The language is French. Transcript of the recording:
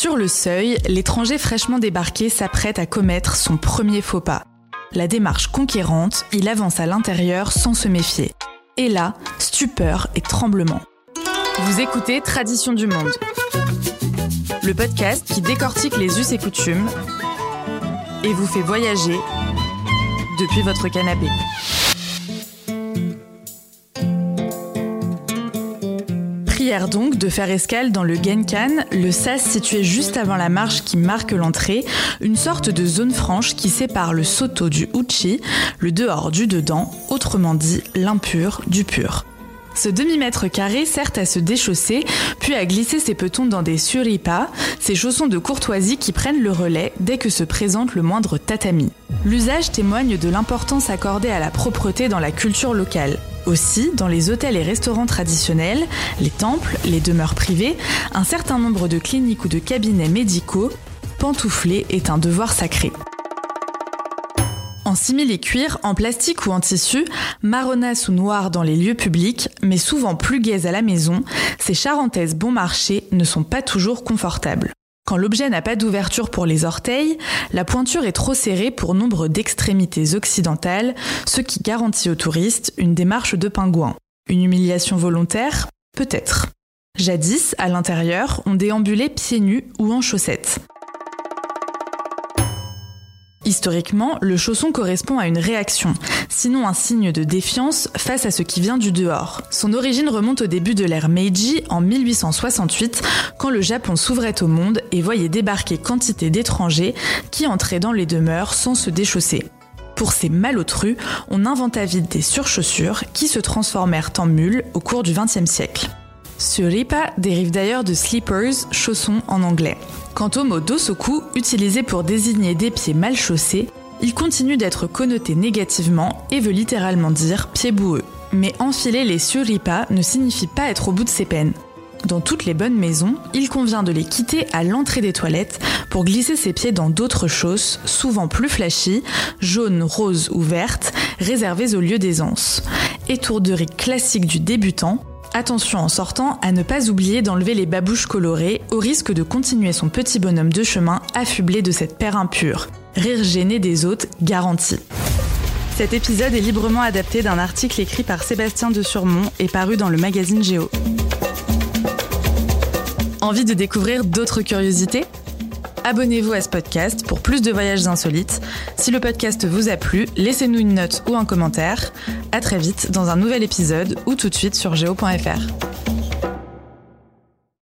Sur le seuil, l'étranger fraîchement débarqué s'apprête à commettre son premier faux pas. La démarche conquérante, il avance à l'intérieur sans se méfier. Et là, stupeur et tremblement. Vous écoutez Tradition du Monde, le podcast qui décortique les us et coutumes et vous fait voyager depuis votre canapé. Prière donc de faire escale dans le Genkan, le sas situé juste avant la marche qui marque l'entrée, une sorte de zone franche qui sépare le soto du uchi, le dehors du dedans, autrement dit l'impur du pur. Ce demi-mètre carré sert à se déchausser, puis à glisser ses petons dans des suripas, ces chaussons de courtoisie qui prennent le relais dès que se présente le moindre tatami. L'usage témoigne de l'importance accordée à la propreté dans la culture locale. Aussi, dans les hôtels et restaurants traditionnels, les temples, les demeures privées, un certain nombre de cliniques ou de cabinets médicaux, pantoufler est un devoir sacré. En simili cuir, en plastique ou en tissu, marronasse ou noir dans les lieux publics, mais souvent plus gaises à la maison, ces charentaises bon marché ne sont pas toujours confortables. Quand l'objet n'a pas d'ouverture pour les orteils, la pointure est trop serrée pour nombre d'extrémités occidentales, ce qui garantit aux touristes une démarche de pingouin. Une humiliation volontaire Peut-être. Jadis, à l'intérieur, on déambulait pieds nus ou en chaussettes. Historiquement, le chausson correspond à une réaction, sinon un signe de défiance face à ce qui vient du dehors. Son origine remonte au début de l'ère Meiji en 1868, quand le Japon s'ouvrait au monde et voyait débarquer quantité d'étrangers qui entraient dans les demeures sans se déchausser. Pour ces malotrus, on inventa vite des surchaussures qui se transformèrent en mules au cours du XXe siècle. Ce ripa dérive d'ailleurs de slippers, chaussons en anglais. Quant au mot dosoku, utilisé pour désigner des pieds mal chaussés, il continue d'être connoté négativement et veut littéralement dire pieds boueux. Mais enfiler les suripa ne signifie pas être au bout de ses peines. Dans toutes les bonnes maisons, il convient de les quitter à l'entrée des toilettes pour glisser ses pieds dans d'autres chausses, souvent plus flashy, jaunes, roses ou vertes, réservées au lieu d'aisance. Étourderie classique du débutant, Attention en sortant à ne pas oublier d'enlever les babouches colorées au risque de continuer son petit bonhomme de chemin affublé de cette paire impure. Rire gêné des hôtes garanti. Cet épisode est librement adapté d'un article écrit par Sébastien de Surmont et paru dans le magazine Géo. Envie de découvrir d'autres curiosités? Abonnez-vous à ce podcast pour plus de voyages insolites. Si le podcast vous a plu, laissez-nous une note ou un commentaire. À très vite dans un nouvel épisode ou tout de suite sur geo.fr.